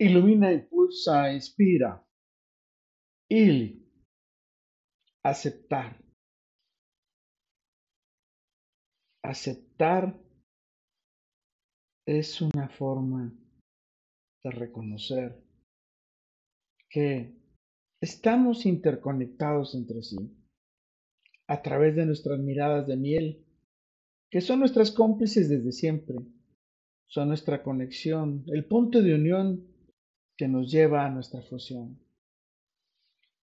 Ilumina, impulsa, inspira. Y aceptar. Aceptar es una forma de reconocer que estamos interconectados entre sí a través de nuestras miradas de miel, que son nuestras cómplices desde siempre, son nuestra conexión, el punto de unión que nos lleva a nuestra fusión.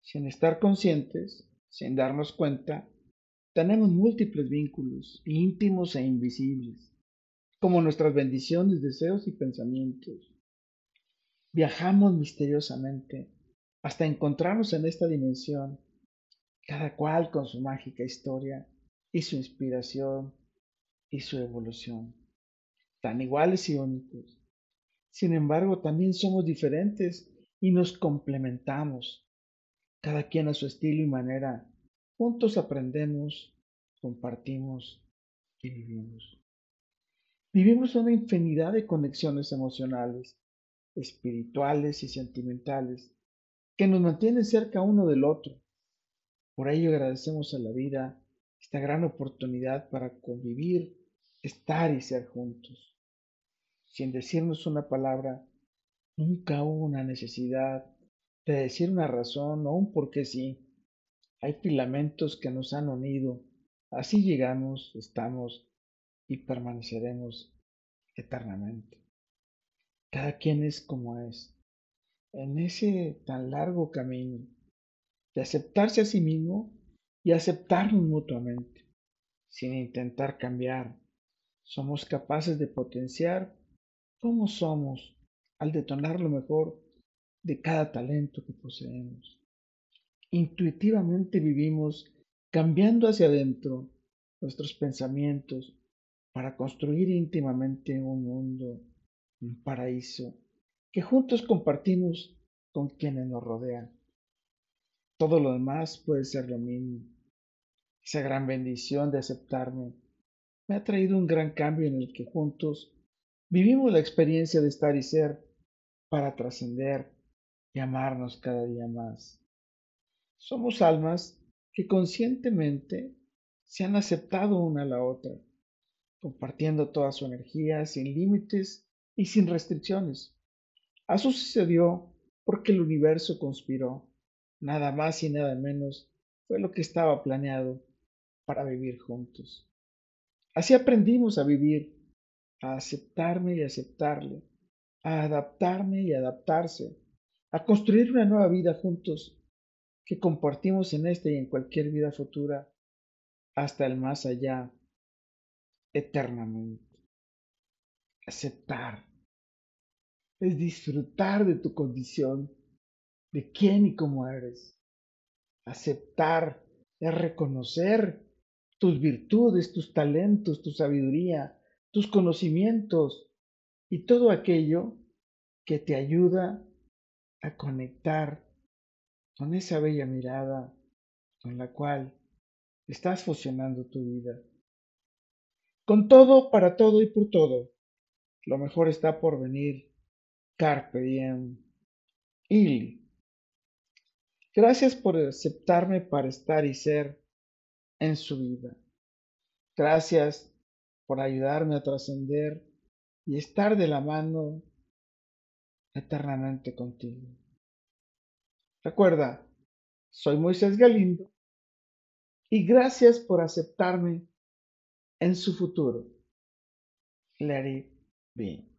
Sin estar conscientes, sin darnos cuenta, tenemos múltiples vínculos, íntimos e invisibles, como nuestras bendiciones, deseos y pensamientos. Viajamos misteriosamente hasta encontrarnos en esta dimensión, cada cual con su mágica historia y su inspiración y su evolución, tan iguales y únicos. Sin embargo, también somos diferentes y nos complementamos, cada quien a su estilo y manera. Juntos aprendemos, compartimos y vivimos. Vivimos una infinidad de conexiones emocionales, espirituales y sentimentales que nos mantienen cerca uno del otro. Por ello agradecemos a la vida esta gran oportunidad para convivir, estar y ser juntos. Sin decirnos una palabra, nunca hubo una necesidad de decir una razón o un por qué sí. Hay filamentos que nos han unido. Así llegamos, estamos y permaneceremos eternamente. Cada quien es como es. En ese tan largo camino de aceptarse a sí mismo y aceptarnos mutuamente, sin intentar cambiar, somos capaces de potenciar cómo somos al detonar lo mejor de cada talento que poseemos. Intuitivamente vivimos cambiando hacia adentro nuestros pensamientos, para construir íntimamente un mundo, un paraíso, que juntos compartimos con quienes nos rodean. Todo lo demás puede ser lo mismo. Esa gran bendición de aceptarme me ha traído un gran cambio en el que juntos vivimos la experiencia de estar y ser para trascender y amarnos cada día más. Somos almas que conscientemente se han aceptado una a la otra compartiendo toda su energía sin límites y sin restricciones. Eso sucedió porque el universo conspiró. Nada más y nada menos fue lo que estaba planeado para vivir juntos. Así aprendimos a vivir, a aceptarme y aceptarle, a adaptarme y adaptarse, a construir una nueva vida juntos que compartimos en esta y en cualquier vida futura hasta el más allá eternamente. Aceptar es disfrutar de tu condición, de quién y cómo eres. Aceptar es reconocer tus virtudes, tus talentos, tu sabiduría, tus conocimientos y todo aquello que te ayuda a conectar con esa bella mirada con la cual estás fusionando tu vida. Con todo, para todo y por todo. Lo mejor está por venir. Carpe diem. Il. Gracias por aceptarme para estar y ser en su vida. Gracias por ayudarme a trascender y estar de la mano eternamente contigo. Recuerda, soy Moisés Galindo y gracias por aceptarme en su futuro. Let it.